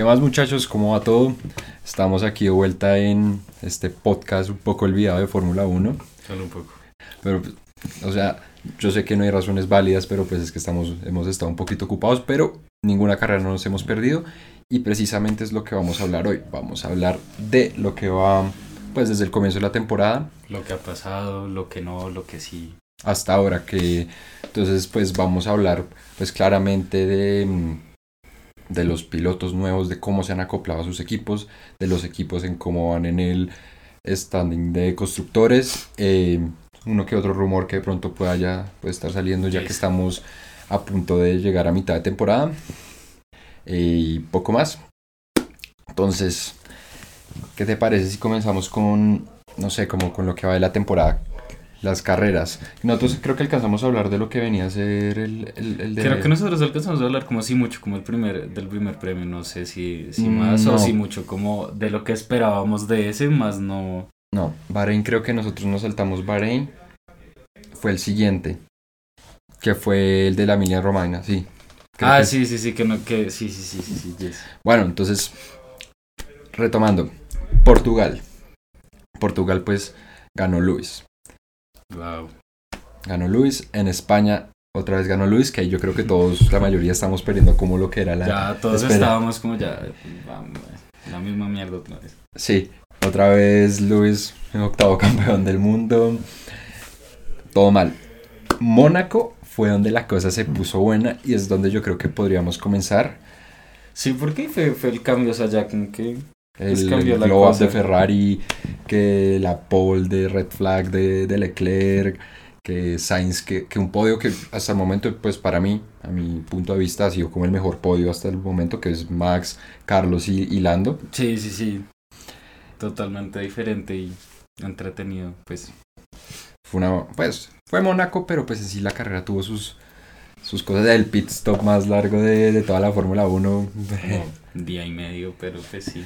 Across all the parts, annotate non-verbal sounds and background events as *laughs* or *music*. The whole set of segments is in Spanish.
¿Qué más muchachos? ¿Cómo va todo? Estamos aquí de vuelta en este podcast un poco olvidado de Fórmula 1. Solo un poco. Pero, o sea, yo sé que no hay razones válidas, pero pues es que estamos, hemos estado un poquito ocupados, pero ninguna carrera no nos hemos perdido. Y precisamente es lo que vamos a hablar hoy. Vamos a hablar de lo que va, pues desde el comienzo de la temporada Lo que ha pasado, lo que no, lo que sí. hasta ahora que entonces pues vamos a hablar pues claramente de, mm, de los pilotos nuevos, de cómo se han acoplado a sus equipos, de los equipos en cómo van en el standing de constructores, eh, uno que otro rumor que de pronto pueda ya puede estar saliendo ya que estamos a punto de llegar a mitad de temporada eh, y poco más. Entonces, ¿qué te parece si comenzamos con, no sé, como con lo que va de la temporada? Las carreras. Nosotros creo que alcanzamos a hablar de lo que venía a ser el, el, el de... Creo que nosotros alcanzamos a hablar como si mucho, como el primer, del primer premio, no sé si, si Mm, más no. o si mucho, como de lo que esperábamos de ese, más no. No, Bahrein creo que nosotros nos saltamos Bahrein. Fue el siguiente. Que fue el de la Emilia Romagna, sí. Creo ah, que- sí, sí, sí, que no, que sí, sí, sí, sí, sí, yes. Bueno, entonces, retomando. Portugal. Portugal pues ganó Luis. Wow. Ganó Luis. En España otra vez ganó Luis, que ahí yo creo que todos, la mayoría estamos perdiendo como lo que era la... Ya todos espera. estábamos como ya, la misma mierda otra vez. Sí, otra vez Luis, octavo campeón del mundo. Todo mal. Mónaco fue donde la cosa se puso buena y es donde yo creo que podríamos comenzar. Sí, porque fue, fue el cambio, o sea, ya que El, glow de Ferrari, que la pole de Red Flag de, de Leclerc, que Sainz, que, que un podio que hasta el momento, pues para mí, a mi punto de vista, ha sido como el mejor podio hasta el momento, que es Max, Carlos y, y Lando. Sí, sí, sí. Totalmente diferente y entretenido, pues. Fue una, pues, fue Mónaco, pero pues en sí la carrera tuvo sus, sus cosas. El pit stop más largo de, de toda la Fórmula 1. Como un día y medio, pero pues sí.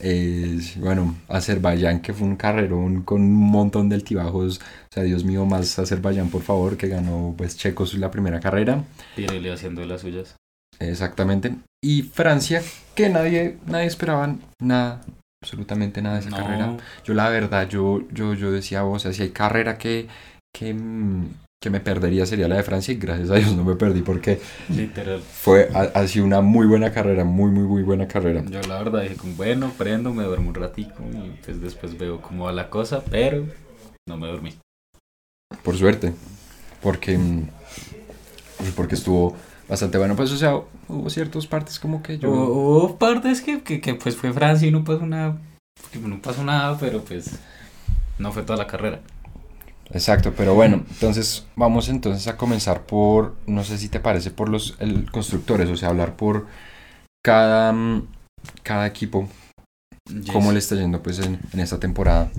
Es, bueno, Azerbaiyán, que fue un carrerón con un montón de altibajos. O sea, Dios mío, más Azerbaiyán, por favor, que ganó pues Checo su- la primera carrera. Pirelli haciendo las suyas. Exactamente. Y Francia, que nadie, nadie esperaba nada, absolutamente nada de esa No, carrera. Yo la verdad, yo, yo, yo decía, o sea, si hay carrera que, que, mm, que me perdería sería la de Francia y gracias a Dios no me perdí porque literal. fue sido una muy buena carrera, muy, muy, muy buena carrera. Yo la verdad dije bueno, prendo, me duermo un ratico y pues después veo cómo va la cosa, pero no me dormí. Por suerte, porque, mm, porque estuvo bastante bueno. Pues, o sea, hubo ciertas partes como que yo... Hubo, partes que, que, que, pues fue Francia y no pasó nada, no pasó nada, pero pues no fue toda la carrera. Exacto, pero bueno, entonces vamos entonces a comenzar por, no sé si te parece, por los el- constructores, o sea, hablar por cada, mm, cada equipo cómo le está yendo pues en, en esta temporada.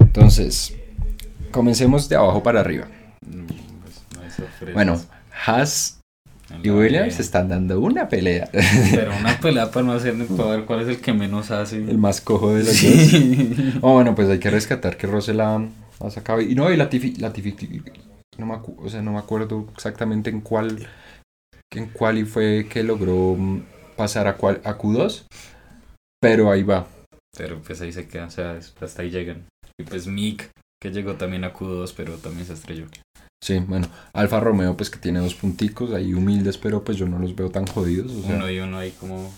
Entonces, comencemos de abajo para arriba. Bueno, Haas y Williams están dando una pelea. Pero una *laughs* pelea para no hacer para ver cuál es el que menos hace. El más cojo de los dos. Oh, bueno, pues hay que rescatar que Russell ha, Y no, y Latifi, Latifi no me, acu- o sea, no me acuerdo exactamente en cuál en cuál y fue que logró pasar a, cuál, a Q2. Pero ahí va. Pero pues ahí se queda, o sea, hasta ahí llegan. Y pues Mick, que llegó también a Q2, pero también se estrelló. Sí, bueno, Alfa Romeo, pues que tiene dos punticos ahí humildes, pero pues yo no los veo tan jodidos. O sea, uno y uno ahí como...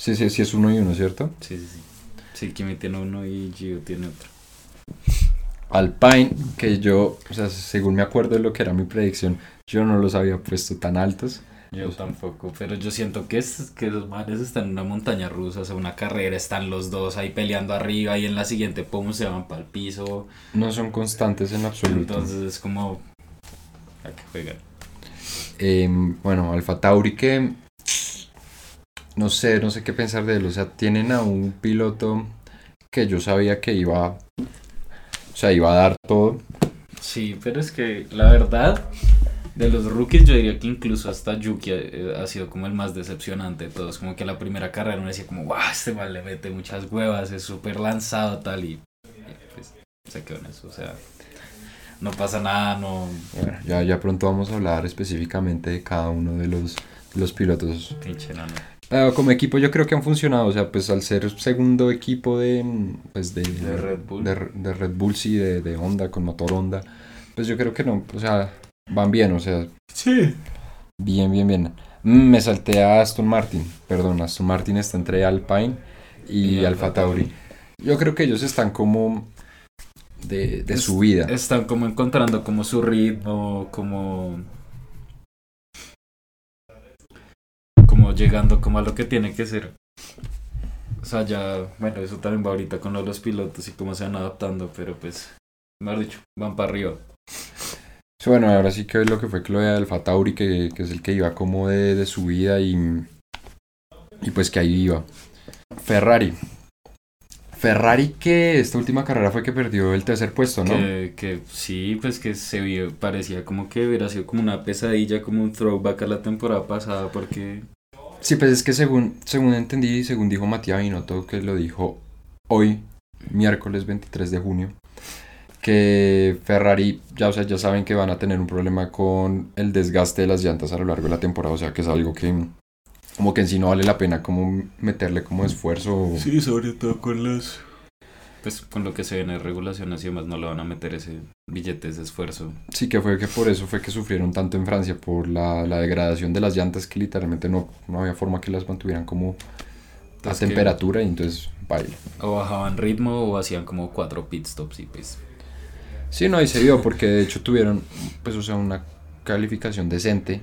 sí, sí, sí es uno y uno, ¿cierto? Sí, sí, sí. Sí, Kimi tiene uno y Gio tiene otro. Alpine, que yo, o sea, según me acuerdo de lo que era mi predicción, yo no los había puesto tan altos. Yo tampoco, pero yo siento que, es, que los mares están en una montaña rusa, o sea, una carrera, están los dos ahí peleando arriba y en la siguiente, pum, se van para el piso. No son constantes en absoluto. Entonces es como... ¿A qué juegan? Em, bueno, Alfa Tauri que no sé, no sé qué pensar de él. O sea, tienen a un piloto que yo sabía que iba, sea, iba a dar todo. Sí, pero es que la verdad, de los rookies yo diría que incluso hasta Yuki eh, ha sido como el más decepcionante de todos. Como que la primera carrera uno decía como, wow, este mal le mete muchas huevas, es súper lanzado tal y, pues se quedó en eso. O sea, no pasa nada, no... Bueno, ya, ya pronto vamos a hablar específicamente de cada uno de los, los pilotos. Pinche nano. Ah, como equipo yo creo que han funcionado, o sea, pues al ser segundo equipo de, pues de, De Red Bull. de, de Red Bull, sí, de, de Honda, con motor Honda, pues yo creo que no, o sea, van bien, o sea, Sí. bien, bien, bien. Mm, Me salté a Aston Martin, perdón, Aston Martin está entre Alpine y, Y Alfa Alfa Tauri. Tauri. Yo creo que ellos están como de, de Es- su vida. Están como encontrando como su ritmo, como... Llegando como a lo que tiene que ser. O sea, ya, bueno, eso también va ahorita con los pilotos y cómo se van adaptando, pero pues, mejor dicho, van para arriba. Sí, bueno, ahora sí que es lo que fue Chloe Alfa Tauri, que, que es el que iba como de, de su vida y, y pues que ahí iba. Ferrari. Ferrari que esta última carrera fue que perdió el tercer puesto, ¿no? Que, que sí, pues que se vio, parecía como que hubiera sido como una pesadilla, como un throwback a la temporada pasada, porque Sí, pues es que según, según entendí según dijo Matías Binotto, que lo dijo hoy, miércoles 23 de junio, que Ferrari, ya, o sea, ya saben que van a tener un problema con el desgaste de las llantas a lo largo de la temporada, o sea, que es algo que como que en sí no vale la pena como meterle como esfuerzo. Sí, sobre todo con las... Pues con lo que se ven en regulaciones y demás, no le van a meter ese billete, ese esfuerzo. Sí, que fue que por eso fue que sufrieron tanto en Francia, por la, la degradación de las llantas, que literalmente no, no había forma que las mantuvieran como a que temperatura y entonces baila. O bajaban ritmo o hacían como cuatro pit stops y pues... Sí, no, y se vio porque de hecho tuvieron, pues, o sea, una calificación decente.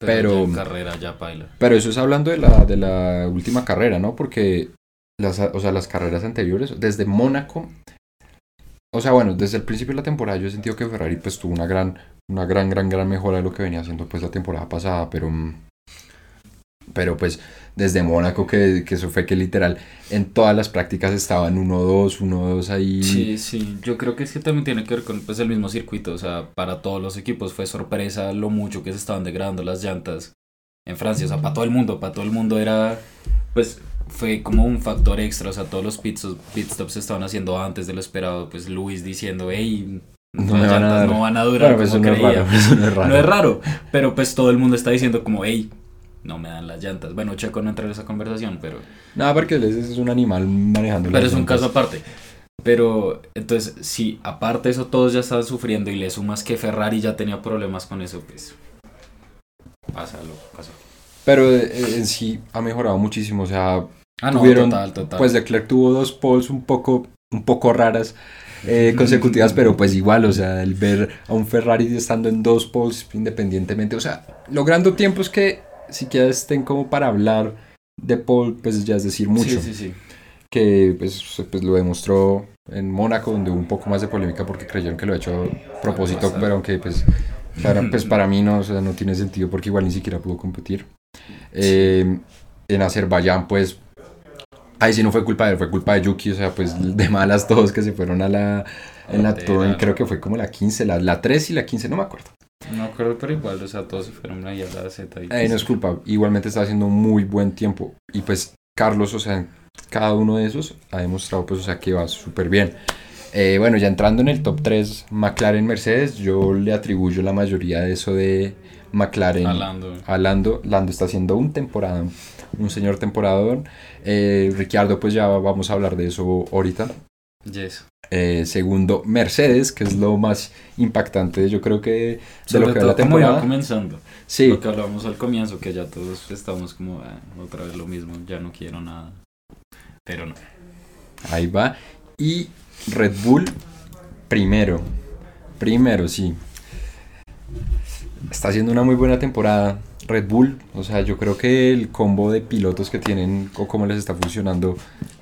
Pero- ya en carrera ya baila. Pero eso es hablando de la, de la última carrera, ¿no? Porque las, o sea, las carreras anteriores, desde Mónaco, o sea, bueno, desde el principio de la temporada yo he sentido que Ferrari pues tuvo una gran, una gran, gran, gran mejora de lo que venía haciendo pues la temporada pasada, pero, mm, pero pues desde Mónaco que, que eso fue que literal en todas las prácticas estaban 1-2, 1-2 ahí. Sí, sí, yo creo que es que también tiene que ver con pues, el mismo circuito, o sea, para todos los equipos fue sorpresa lo mucho que se estaban degradando las llantas en Francia, o sea, para todo el mundo, para todo el mundo era, pues, fue como un factor extra, o sea, todos los pit, pit stops se estaban haciendo antes de lo esperado, pues Luis diciendo, hey, No las van a llantas dar". no van a durar Bueno, pues como no es raro, *laughs* eso no es raro. No es raro, pero pues todo el mundo está diciendo como, hey, no me dan las llantas. Bueno, Checo no entra en esa conversación, pero... Nada, porque es, un animal manejando Pero las es un llantas. caso aparte. Pero entonces, si aparte eso todos ya estaban sufriendo y le sumas que Ferrari ya tenía problemas con eso, pues pásalo, pásalo. Pero eh, en sí ha mejorado muchísimo, o sea, Ah, no, Tuvieron, total, total. pues Leclerc tuvo dos poles un poco, un poco raras eh, consecutivas, pero pues igual, o sea, el ver a un Ferrari estando en dos poles independientemente, o sea, logrando tiempos que siquiera estén como para hablar de pole, pues ya es decir mucho, Sí, sí, sí. que pues, pues lo demostró en Mónaco, donde hubo un poco más de polémica porque creyeron que lo ha hecho a propósito, pero aunque pues para, *laughs* pues para mí no, o sea, no tiene sentido porque igual ni siquiera pudo competir. Eh, en Azerbaiyán, pues, ahí sí no fue culpa de él, fue culpa de Yuki, o sea, pues de malas todos que se fueron a la, en la creo que fue como la 15, la, la 3 y la 15, no me acuerdo. No me acuerdo, pero igual, o sea, todos se fueron ahí a la Z. Y Eh, no es culpa, igualmente está haciendo muy buen tiempo. Y pues Carlos, o sea, cada uno de esos ha demostrado, pues, o sea, que va súper bien. Eh, bueno, ya entrando en el top 3, McLaren Mercedes, yo le atribuyo la mayoría de eso de McLaren a Lando. Lando está haciendo un temporada, un señor temporador. Eh, Ricciardo, pues ya vamos a hablar de eso ahorita. Yes. Eh, segundo, Mercedes, que es lo más impactante, yo creo que de lo que todo la como iba temporada. comenzando. Sí, Lo que hablábamos al comienzo, que ya todos estamos como, "Ah, otra vez lo mismo, ya no quiero nada. Pero no. Ahí va. Y Red Bull primero. Primero, sí. Está haciendo una muy buena temporada. Red Bull, o sea, yo creo que el combo de pilotos que tienen o cómo les está funcionando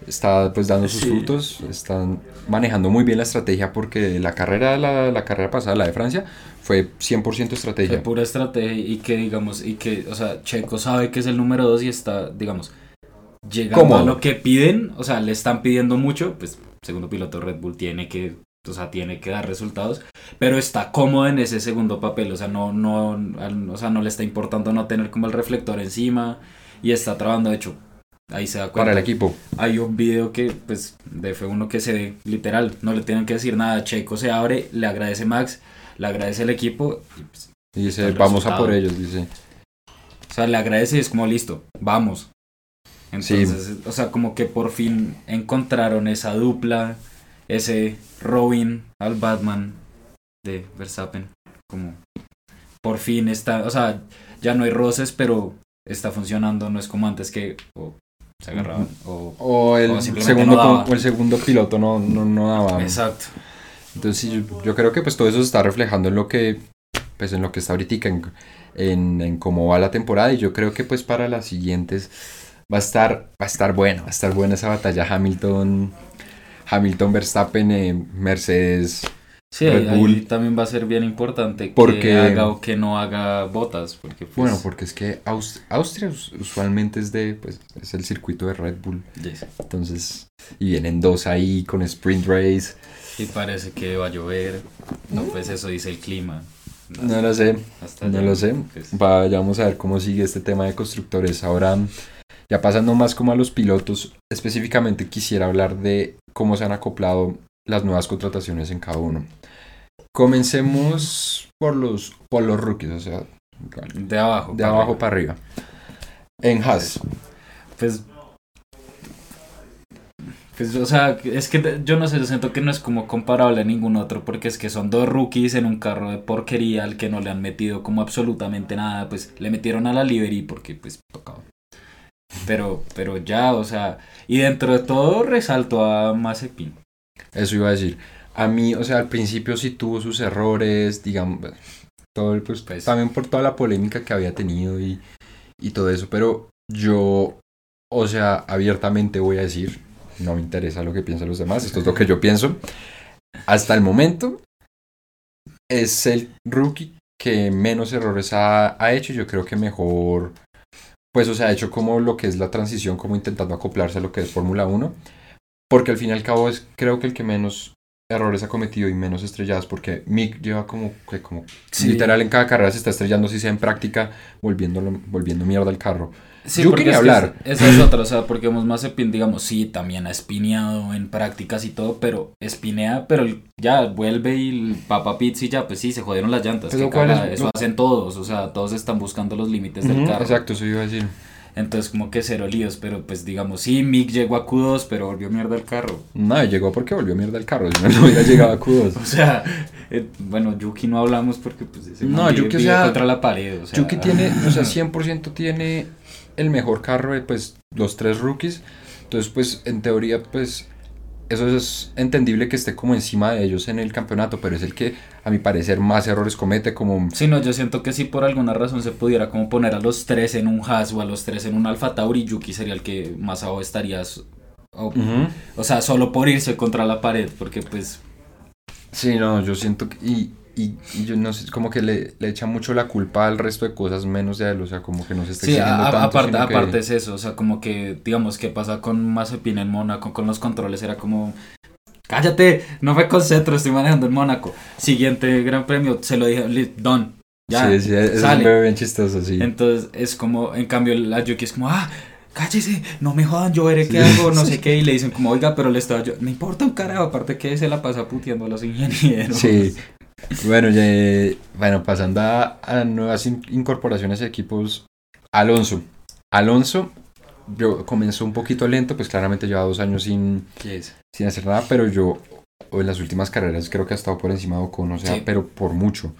está pues dando sus Sí. frutos, están manejando muy bien la estrategia porque la carrera la, la carrera pasada, la de Francia, fue 100% Fue estrategia. pura estrategia y que digamos, y que, o sea, Checo sabe que es el número 2 y está, digamos, llegando Cómodo. a lo que piden, o sea, le están pidiendo mucho, pues segundo piloto Red Bull tiene que, o sea, tiene que dar resultados, pero está cómodo en ese segundo papel, o sea, no, no, o sea, no le está importando no tener como el reflector encima y está trabajando, de hecho, ahí se da cuenta. Para el equipo. Hay un video que, pues, de F1 que se ve literal, no le tienen que decir nada, Checo se abre, le agradece Max, le agradece el equipo y pues, Y dice, vamos a por ellos, dice. O sea, le agradece y es como listo, vamos. Entonces, o sea, como que por fin encontraron esa dupla, ese Robin al Batman de Verstappen. Como por fin está, o sea, ya no hay roces, pero está funcionando, no es como antes que o se agarraban o, el, segundo, el segundo piloto no, no, no daba. Exacto. Entonces yo, yo, creo que pues todo eso se está reflejando en lo que pues en lo que está ahorita en, en, en cómo va la temporada y yo creo que pues para las siguientes va a estar, va a estar bueno, va a estar buena esa batalla Hamilton, Hamilton Verstappen, eh, Mercedes. Sí, Red también va a ser bien importante porque, que haga o que no haga botas. Porque pues, bueno, porque es que Austria usualmente es de, pues, es el circuito de Red Bull. Entonces, y vienen dos ahí con sprint race. Y parece que va a llover. No, pues eso dice el clima. No, lo sé, no lo sé. Pues. Vayamos a ver cómo sigue este tema de constructores. Ahora ya pasando más como a los pilotos, específicamente quisiera hablar de cómo se han acoplado las nuevas contrataciones en cada uno. Comencemos por los, por los rookies, o sea, de abajo. De abajo para arriba. En Haas. Pues, pues, o sea, es que yo no sé, yo siento que no es como comparable a ningún otro, porque es que son dos rookies en un carro de porquería al que no le han metido como absolutamente nada, pues le metieron a la livery porque pues tocaba. Pero, pero ya, o sea, y dentro de todo resalto a Mazepin. Eso iba a decir. A mí, o sea, al principio sí tuvo sus errores, digamos, todo el, pues, pues, también por toda la polémica que había tenido y, y todo eso, pero yo, o sea, abiertamente voy a decir, no me interesa lo que piensan los demás, esto es lo que yo pienso. Hasta el momento es el rookie que menos errores ha, ha hecho y yo creo que mejor pues o sea, ha hecho como lo que es la transición, como intentando acoplarse a lo que es Fórmula 1, porque al fin y al cabo es creo que el que menos errores ha cometido y menos estrelladas, porque Mick lleva como, que como literal en cada carrera se está estrellando, si sea en práctica, volviendo, volviendo mierda el carro. Sí, Yo quería hablar. esa es otra, o sea, porque Mazepin, digamos, sí, también ha espineado en prácticas y todo, pero espinea, pero ya vuelve y el Papa Pizzi ya, pues sí, se jodieron las llantas. eso hacen todos, o sea, todos están buscando los límites del carro. Exacto, eso iba a decir. Entonces, como que cero líos, pero pues digamos, sí, Mick llegó a Q2, pero volvió mierda el carro. No, llegó porque volvió mierda el carro, si no, hubiera llegado a Q2. *laughs* o sea, eh, bueno, Yuki no hablamos porque pues ese no, Yuki, o sea, contra la pared. O sea, Yuki tiene, o sea, *laughs* 100% tiene el mejor carro de pues los tres rookies. Entonces, pues en teoría, pues eso es entendible que esté como encima de ellos en el campeonato, pero es el que a mi parecer más errores comete como... Sí, no, yo siento que si por alguna razón se pudiera como poner a los tres en un Haas o a los tres en un Alfa Tauri, Yuki sería el que más abajo estarías. O, o sea, solo por irse contra la pared, porque pues... Sí, no, yo siento que... Y, y, yo no sé, como que le, le echa mucho la culpa al resto de cosas menos de él, o sea, como que no se está sí, tanto, aparte, aparte es eso, o sea, como que, digamos, que pasa con Mazepin en Mónaco, con los controles, era como, cállate, no me concentro, estoy manejando en Mónaco. Siguiente gran premio, se lo dije, Don, ya, sí, sí, es sale. bien chistoso, sí. Entonces, es como, en cambio, la Yuki es como, ah, cállese, no me jodan, yo veré qué hago, no sé *laughs* qué, y le dicen como, oiga, pero le estaba yo, me importa un carajo, aparte que se la pasa puteando a los ingenieros. Sí, bueno, ya, bueno, pasando a, nuevas incorporaciones de equipos, Alonso. Alonso yo comenzó un poquito lento, pues claramente lleva dos años sin, sin hacer nada, pero yo en las últimas carreras creo que ha estado por encima de Ocon, o sea, pero por mucho.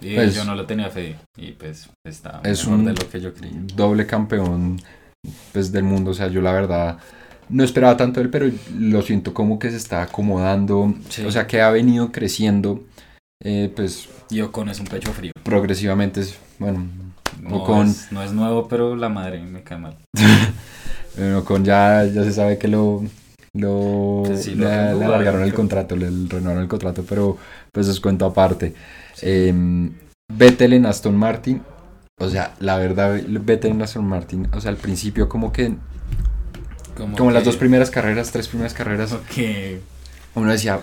Y pues, yo no lo tenía fe y pues está es un de lo que yo creí. Doble campeón pues, del mundo, o sea, yo la verdad no esperaba tanto él, pero lo siento como que se está acomodando, o sea, que ha venido creciendo eh, pues... Y Ocon es un pecho frío. Progresivamente, es, bueno, no Ocon... Es, no es nuevo, pero la madre me cae mal. *laughs* bueno, Ocon ya, ya se sabe que lo... Lo, pues le, alargaron el contrato, le renovaron el contrato, pero pues es cuento aparte. Eh, Vettel en Aston Martin, o sea, la verdad, Vettel en Aston Martin, o sea, al principio como que... Como, las dos primeras carreras, tres primeras carreras. que uno decía,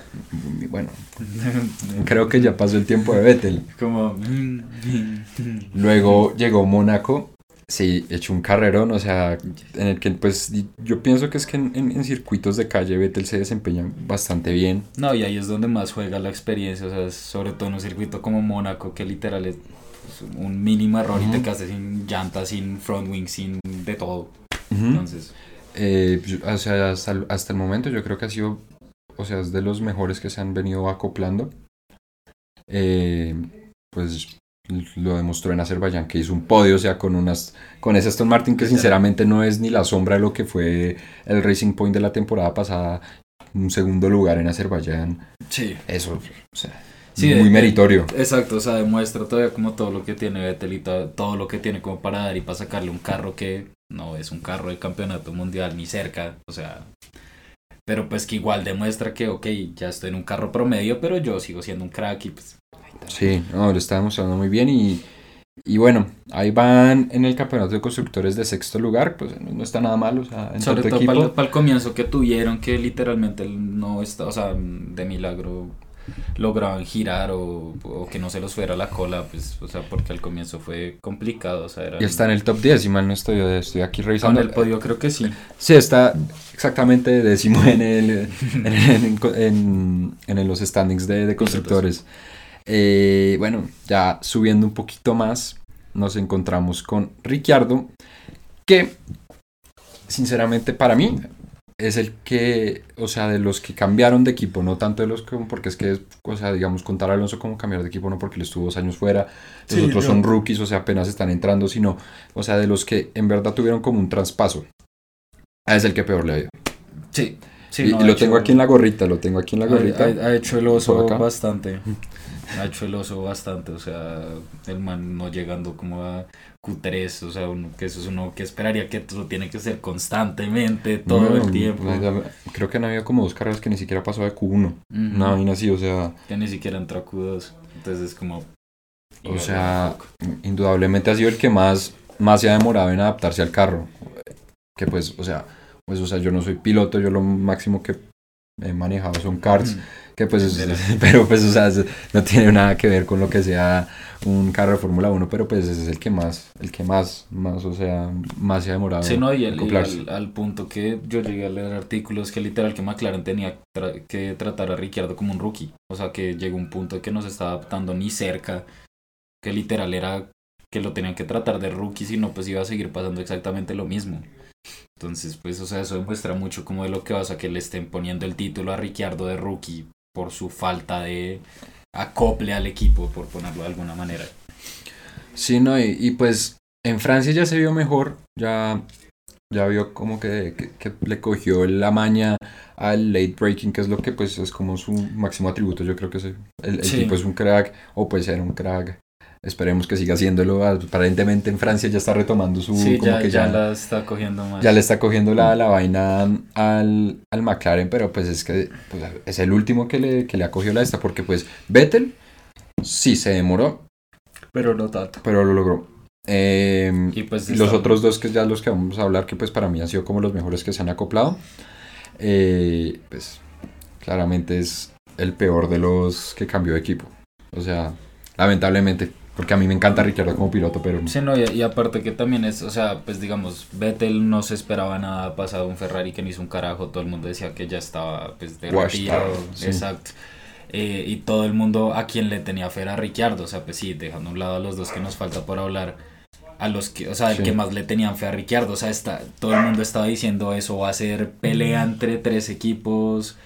bueno, *laughs* creo que ya pasó el tiempo de Vettel. Como... *laughs* Luego llegó Mónaco, sí, echó un carrerón, o sea, en el que pues yo pienso que es que en, circuitos de calle Vettel se desempeña bastante bien. No, y ahí es donde más juega la experiencia, o sea, sobre todo en un circuito como Mónaco, que literal es un mínimo error y te quedaste sin llantas, sin front wing, sin de todo. Entonces, Eh, o sea, hasta el, hasta el momento yo creo que ha sido, o sea, es de los mejores que se han venido acoplando. Eh, pues lo demostró en Azerbaiyán que hizo un podio, o sea, con unas con ese Aston Martin que sinceramente no es ni la sombra de lo que fue el Racing Point de la temporada pasada, un segundo lugar en Azerbaiyán. sí. Eso, o sea, Sí, muy de- meritorio. Exacto, o sea, demuestra todavía como todo lo que tiene Vettel y todo lo que tiene como para dar y para sacarle un carro que no es un carro de campeonato mundial ni cerca, o sea, pero pues que igual demuestra que, ok, ya estoy en un carro promedio, pero yo sigo siendo un crack y pues... Sí, no, lo está demostrando muy bien y, y bueno, ahí van en el campeonato de constructores de sexto lugar, pues no está nada mal, o sea, en Sobre todo equipo. para el, comienzo que tuvieron, que literalmente no está, o sea, de milagro lograban girar o, o que no se los fuera la cola, pues, o sea, porque al comienzo fue complicado, o sea, era... Y está en el top 10, y mal no estoy, estoy aquí revisando. el podio creo que sí. Sí, está exactamente décimo en, el, en, en- en- en los standings de, de constructores. Eh, bueno, ya subiendo un poquito más, nos encontramos con Ricciardo, que sinceramente para mí es el que, o sea, de los que cambiaron de equipo, no tanto de los que, porque es que, o sea, digamos, contar a Alonso como cambiar de equipo, no porque él estuvo dos años fuera, los Sí, otros no. son rookies, o sea, apenas están entrando, sino, o sea, de los que en verdad tuvieron como un traspaso. Es el que peor le ha ido. Sí. sí y, no, y lo hecho- tengo aquí en la gorrita, lo tengo aquí en la gorrita. Ha, ha hecho el oso bastante. Ha hecho el oso bastante. O sea, el man no llegando como a Q3. O sea, uno, que eso es uno que esperaría que eso tiene que ser constantemente, todo No, el tiempo. Creo que han habido como dos carreras que ni siquiera pasó de Q1. Ujú. Una vaina así, o sea, Que ni siquiera entró a Q2. Entonces es como. o sea, indudablemente ha sido el que más, más se ha demorado en adaptarse al carro. Que pues, o sea, pues, o sea, yo no soy piloto, yo lo máximo que he manejado son karts, que pues, es- *laughs* pero pues, o sea, es- no tiene nada que ver con lo que sea un carro de Fórmula 1, pero pues ese es el que más, el que más, más, o sea, más se ha demorado. Sí, no, y, el- al, al punto que yo llegué a leer artículos que literal que McLaren tenía tra- que tratar a Ricciardo como un rookie. O sea, que llegó un punto que no se estaba adaptando ni cerca, que literal era que lo tenían que tratar de rookie, si no, pues iba a seguir pasando exactamente lo mismo. Entonces, pues, o sea, eso demuestra mucho como de lo que pasa que le estén poniendo el título a Ricciardo de rookie por su falta de acople al equipo, por ponerlo de alguna manera. Sí, no, y, y, pues en Francia ya se vio mejor, ya, ya vio como que, que- que le cogió la maña al late breaking, que es lo que pues es como su máximo atributo, yo creo que es el, el Sí. tipo es un crack, o puede ser un crack, esperemos que siga haciéndolo, aparentemente en Francia ya está retomando su, Sí, como ya, que ya ya, la está cogiendo más. ya le está cogiendo la, la vaina al, al McLaren, pero pues es que pues, es el último que le, que le ha cogido la esta, porque pues Vettel sí se demoró, Pero no tanto. pero lo logró. Eh, Y pues los está- otros dos que ya los que vamos a hablar, que pues para mí han sido como los mejores que se han acoplado, eh, pues claramente es el peor de los que cambió de equipo. O sea, lamentablemente, porque a mí me encanta Ricardo como piloto, pero Sí, no, y, y aparte que también es, o sea, pues digamos, Vettel no se esperaba nada pasado un Ferrari que no hizo un carajo, todo el mundo decía que ya estaba pues de retiro, sí. exacto. Eh, y todo el mundo a quien le tenía fe era Ricciardo, o sea, pues sí, dejando a un lado a los dos que nos falta por hablar, a los que, o sea, el Sí. que más le tenían fe a Ricciardo, o sea, está, todo el mundo estaba diciendo eso va a ser pelea entre tres equipos,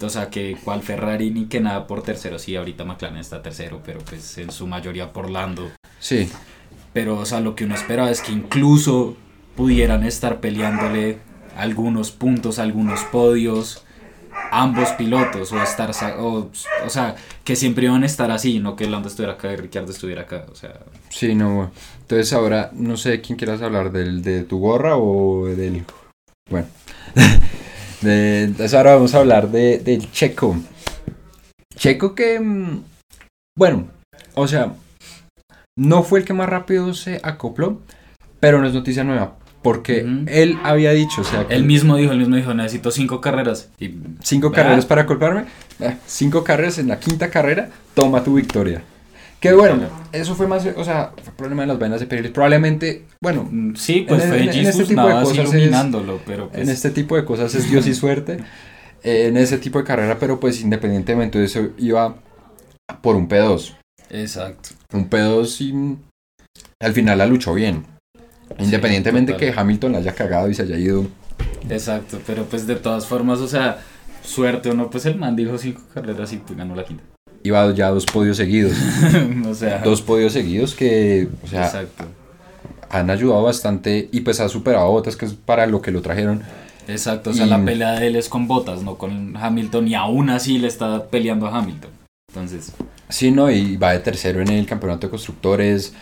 o sea, que cual Ferrari ni que nada por tercero, sí, ahorita McLaren está tercero, pero pues en su mayoría por Lando. sí, Pero, o sea, lo que uno esperaba es que incluso pudieran estar peleándole algunos puntos, algunos podios, ambos pilotos, o estar, o, o sea, que siempre iban a estar así, no que Lando estuviera acá y Ricciardo estuviera acá, o sea, sí, no. Entonces ahora, no sé quién quieras hablar, del de tu gorra o del... Bueno. *laughs* de, entonces ahora vamos a hablar de, del Checo. Checo que... mm, Bueno, o sea, no fue el que más rápido se acopló, pero no es noticia nueva. Porque él había dicho, o sea, que él mismo dijo, él mismo dijo, necesito cinco carreras. Y, cinco carreras para acoplarme, eh, cinco carreras en la quinta carrera, toma tu victoria. Que bueno, Claro. eso fue más, o sea, fue problema de las vainas de. Probablemente, bueno, mm, sí, pues En- fue en- en este tipo de nada, así cosas es- iluminándolo, pero pues, en este tipo de cosas es Dios y suerte. eh, *laughs* en ese tipo de carrera, pero pues independientemente de eso, iba por un P2. exacto. Un P2 sí, al final la luchó bien. Independientemente total. que Hamilton la haya cagado y se haya ido. Exacto, pero pues de todas formas, o sea, suerte o no, pues el man dijo cinco carreras y pues ganó la quinta. Iba ya dos podios seguidos. *laughs* o sea, dos podios seguidos que, o sea, exacto. han ayudado bastante y pues ha superado a Botas, que es para lo que lo trajeron. Exacto, o sea, Y- la pelea de él es con Botas, no con Hamilton, y aún así le está peleando a Hamilton. Entonces, Sí, no, y va de tercero en el campeonato de constructores.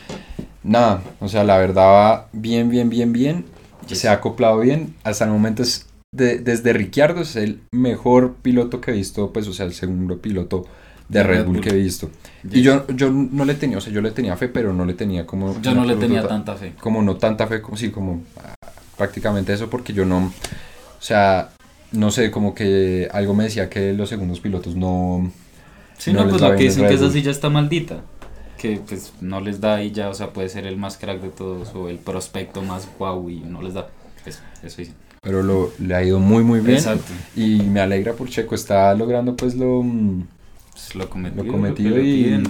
Nada, o sea, la verdad va bien, bien, bien, bien. Se ha acoplado bien. Hasta el momento es, de- desde Ricciardo es el mejor piloto que he visto, pues, o sea, el segundo piloto de Red, Red Bull, Bull. que he visto. Y yo, yo no le tenía, o sea, yo le tenía fe, pero no le tenía como... yo no le tenía ta- tanta fe. Como no tanta fe, como sí, como ah, prácticamente eso, porque yo no... O sea, no sé, como que algo me decía que los segundos pilotos no... Sí, no pues lo que dicen que esa silla está maldita. Que pues no les da y ya, o sea, puede ser el más crack de todos o el prospecto más guau y no les da. Eso, eso dicen. Pero lo, le ha ido muy, muy bien. Exacto. Y me alegra por Checo, está logrando pues lo, mm, Pues lo le y,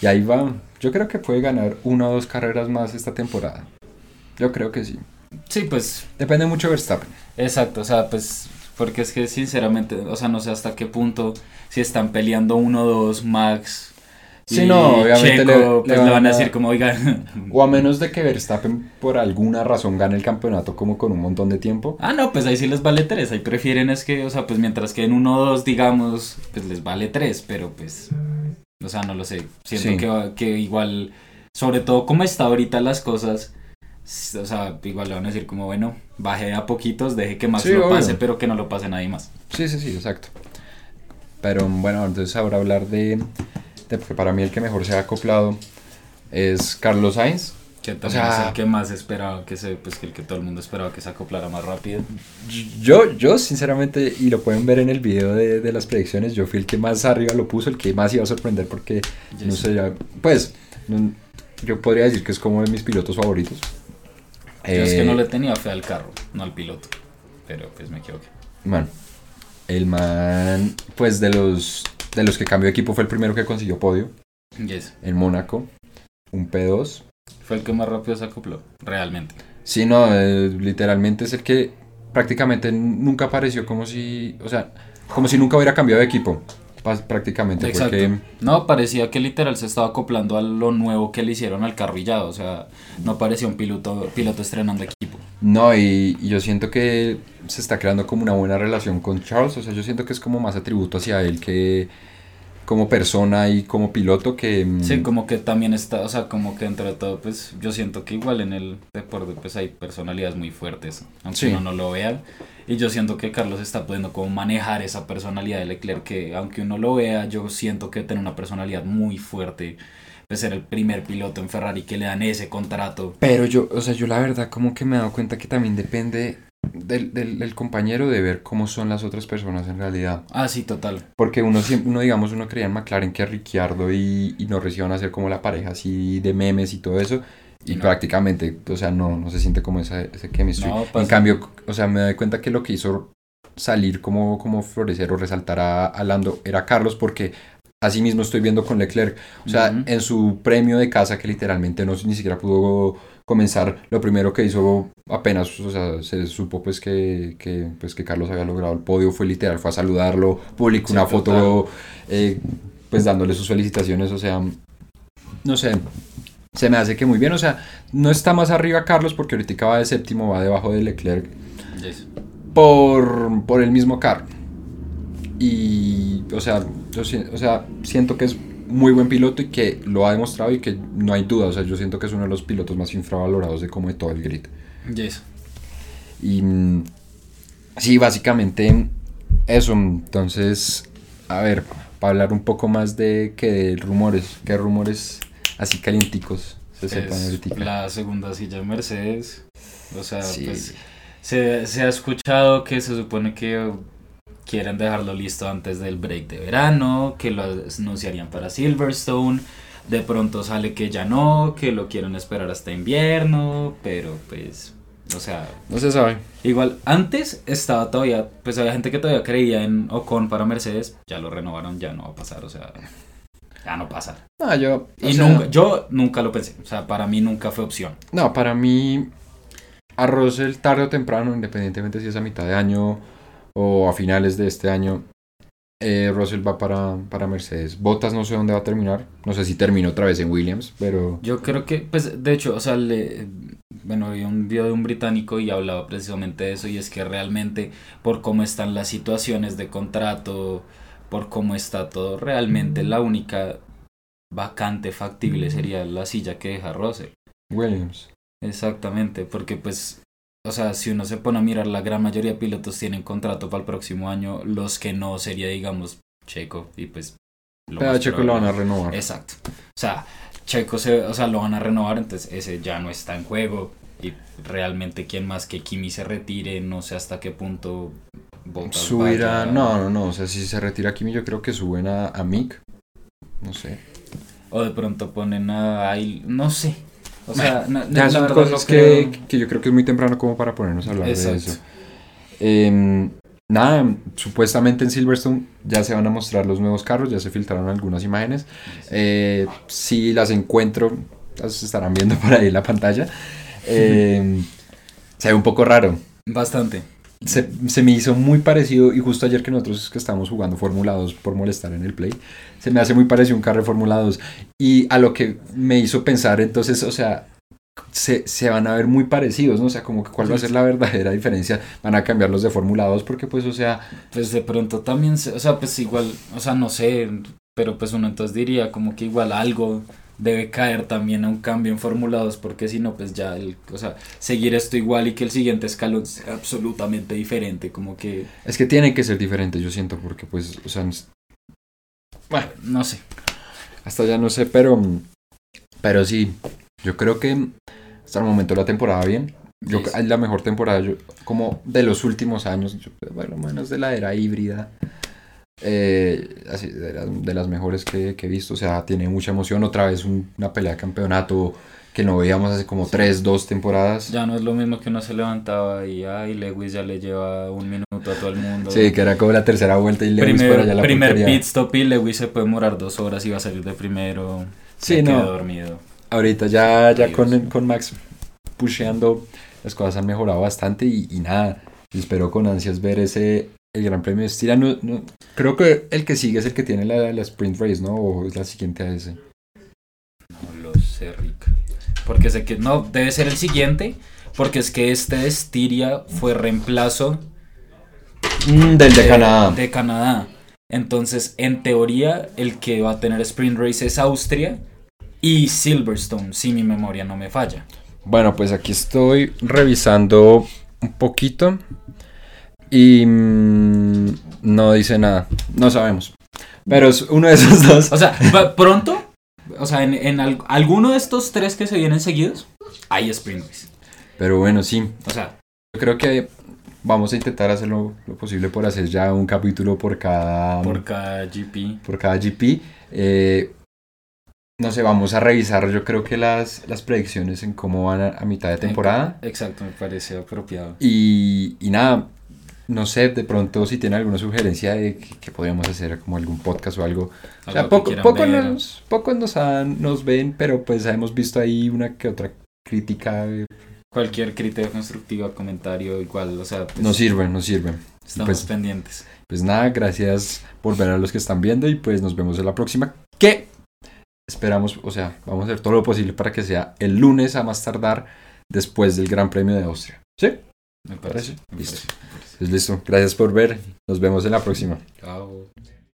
y ahí va. Yo creo que puede ganar una o dos carreras más esta temporada. Yo creo que sí. Sí, pues Depende mucho de Verstappen. Exacto, o sea, pues porque es que sinceramente, o sea, no sé hasta qué punto si están peleando uno, dos, Max. Sí, y no, obviamente Checo, le pues le van van a decir como, oiga, O a menos de que Verstappen por alguna razón gane el campeonato como con un montón de tiempo. ah, no, pues ahí sí les vale tres, ahí prefieren es que, o sea, pues mientras que en uno o dos, digamos, pues les vale tres, pero pues, o sea, no lo sé, siento Sí. que, que igual, sobre todo como está ahorita las cosas, o sea, igual le van a decir como, bueno, baje a poquitos, deje que Max Sí, lo obvio. pase, pero que no lo pase nadie más. Sí, sí, sí, exacto. Pero bueno, entonces ahora hablar de, de que para mí el que mejor se ha acoplado es Carlos Sainz. Que también sea- es el que más esperaba que se, pues que el que todo el mundo esperaba que se acoplara más rápido. Yo, yo sinceramente, y lo pueden ver en el video de, de las predicciones, yo fui el que más arriba lo puso, el que más iba a sorprender porque, no sé, ya, pues, no- yo podría decir que es como de mis pilotos favoritos. Yo es que Eh, no le tenía fe al carro, no al piloto. Pero pues me equivoqué. Man, el man, pues de los, de los que cambió de equipo fue el primero que consiguió podio Yes. en Mónaco, un P2. Fue el que más rápido se acopló, realmente. Sí, no, eh, literalmente es el que prácticamente nunca apareció como si, o sea, como si nunca hubiera cambiado de equipo, prácticamente, Exacto. porque... No, parecía que literal se estaba acoplando a lo nuevo que le hicieron al carrillado. O sea, no parecía un piloto, piloto estrenando equipo. No, y, y yo siento que se está creando como una buena relación con Charles, o sea, yo siento que es como más atributo hacia él que como persona y como piloto que... mm, Sí, como que también está, o sea, como que entre todo, pues yo siento que igual en el deporte pues hay personalidades muy fuertes, aunque Sí. uno no lo vea. Y yo siento que Carlos está pudiendo como manejar esa personalidad de Leclerc, que aunque uno lo vea, yo siento que tiene una personalidad muy fuerte. De ser el primer piloto en Ferrari que le dan ese contrato. Pero yo, o sea, yo la verdad como que me he dado cuenta que también depende del, del, del compañero de ver cómo son las otras personas en realidad. Ah, sí, total. Porque uno siempre, uno digamos, uno creía en McLaren que Ricciardo y, y Norris iban a ser como la pareja así de memes y todo eso. Y no. prácticamente, o sea, no, no se siente como esa, ese chemistry. No, en cambio, o sea, me doy cuenta que lo que hizo salir como, como florecer o resaltar a, a Lando era Carlos porque así mismo estoy viendo con Leclerc. O sea, en su premio de casa que literalmente no ni siquiera pudo comenzar, lo primero que hizo apenas, o sea, se supo pues que, que, pues que Carlos había logrado el podio, fue literal, fue a saludarlo, publicó Sí, una foto eh, pues dándole sus felicitaciones, o sea, no sé, se me hace que muy bien, o sea, no está más arriba Carlos porque ahorita va de séptimo, va debajo de Leclerc Yes. por, por el mismo carro. Y, o sea, yo o sea, siento que es muy buen piloto y que lo ha demostrado y que no hay duda. O sea, yo siento que es uno de los pilotos más infravalorados de como de todo el grid. Yes. Y mm, sí, básicamente eso. Entonces, a ver, para hablar un poco más de que de rumores, qué rumores así calienticos se sepan ahorita. la segunda silla de Mercedes. O sea, Sí. pues se, se ha escuchado que se supone que quieren dejarlo listo antes del break de verano, que lo anunciarían para Silverstone. De pronto sale que ya no, que lo quieren esperar hasta invierno, pero pues, o sea, No se sabe. igual antes estaba todavía, pues había gente que todavía creía en Ocon para Mercedes, ya lo renovaron, ya no va a pasar, o sea, ya no pasa. No, yo. Y sea, nunca, yo nunca lo pensé. O sea, para mí nunca fue opción. No, para mí, a Russell tarde o temprano, independientemente si es a mitad de año o a finales de este año, eh, Russell va para, para Mercedes. Bottas no sé dónde va a terminar. No sé si termina otra vez en Williams, pero. Yo creo que, pues, de hecho, o sea, le, bueno, vi un video de un británico y hablaba precisamente de eso, y es que realmente, por cómo están las situaciones de contrato, por cómo está todo, realmente la única vacante factible sería la silla que deja Russell. Williams. Exactamente, porque pues, o sea, si uno se pone a mirar, la gran mayoría de pilotos tienen contrato para el próximo año, los que no sería, digamos, Checo, y pues... lo Pero a Checo lo van a renovar. Exacto. O sea, Checo se, o sea, lo van a renovar, entonces ese ya no está en juego. Y realmente quien más que Kimi se retire, no sé hasta qué punto Subirá. vaya- No, no, no. O sea, si se retira Kimi, yo creo que suben a, a Mick. No sé. O de pronto ponen a no sé. O sea, na- Ya la son verdad cosas no que, creo- que yo creo que es muy temprano como para ponernos a hablar de eso. Em, nada, supuestamente en Silverstone ya se van a mostrar los nuevos carros, ya se filtraron algunas imágenes. Eh, si las encuentro, las estarán viendo *laughs* por ahí en la pantalla. *laughs* Em, se ve un poco raro. Bastante. Se, se me hizo muy parecido, y justo ayer que nosotros que estábamos jugando Fórmula 2 por molestar en el Play, se me hace muy parecido un carro de Fórmula 2. Y a lo que me hizo pensar, entonces, o sea, se, se van a ver muy parecidos, ¿no? O sea, como que cuál va a ser la verdadera diferencia. Van a cambiar los de Fórmula 2 porque, pues, o sea, Pues de pronto también, se- o sea, pues igual, o sea, no sé, pero pues uno entonces diría como que igual algo debe caer también a un cambio en Fórmula 2, porque si no, pues ya, el, o sea, seguir esto igual y que el siguiente escalón sea absolutamente diferente, como que, es que tienen que ser diferentes, yo siento, porque, pues, o sea, bueno, no sé. hasta ya no sé, pero, pero sí, yo creo que hasta el momento la temporada bien. Yo, Sí, sí. es la mejor temporada yo- como de los últimos años, yo, bueno, menos de la era híbrida. Eh, así, de, las, de las mejores que, que he visto, o sea, tiene mucha emoción. Otra vez un- una pelea de campeonato que no veíamos hace como tres, dos temporadas. Ya no es lo mismo que uno se levantaba y, ay, Lewis ya le lleva un minuto a todo el mundo. Sí, que era como la tercera vuelta y Lewis primer por allá la primer portería. pit stop y Lewis se puede demorar dos horas y va a salir de primero. Sí, se no. dormido. Ahorita ya, ya con, con Max pusheando, las cosas han mejorado bastante y, y nada, espero con ansias ver ese, el Gran Premio de Estiria. No, no, creo que el que sigue es el que tiene la, la Sprint Race, ¿no? O es la siguiente a ese. No lo sé, Rick. Porque sé que no, debe ser el siguiente. Porque es que este de Estiria fue reemplazo Mm, del de Canadá. de Canadá. Entonces, en teoría, el que va a tener Sprint Race es Austria y Silverstone, si mi memoria no me falla. Bueno, pues aquí estoy revisando un poquito y mm, no dice nada, no sabemos. Pero es uno de esos dos. O sea, pronto, o sea, en, en al- alguno de estos tres que se vienen seguidos, hay Sprint Race. Pero bueno, sí, O sea, yo creo que vamos a intentar hacer lo, lo posible por hacer ya un capítulo por cada, por cada GP. por cada GP. Eh, no sé, vamos a revisar yo creo que las, las predicciones en cómo van a, a mitad de temporada. Exacto, me parece apropiado. Y, y nada, no sé, de pronto si tienen alguna sugerencia de que, que podríamos hacer como algún podcast o algo. O sea, poco, quieran poco, nos, nos, han- nos ven, pero pues hemos visto ahí una que otra crítica. eh, Cualquier criterio constructivo, comentario, igual, o sea, pues, Nos sirve, nos sirve. estamos pues- pendientes. Pues nada, gracias por ver a los que están viendo y pues nos vemos en la próxima. Que esperamos, o sea, vamos a hacer todo lo posible para que sea el lunes a más tardar después del Gran Premio de Austria. ¿Sí? Me parece. me Listo. parece. Pues listo, gracias por ver. Nos vemos en la próxima. Chao.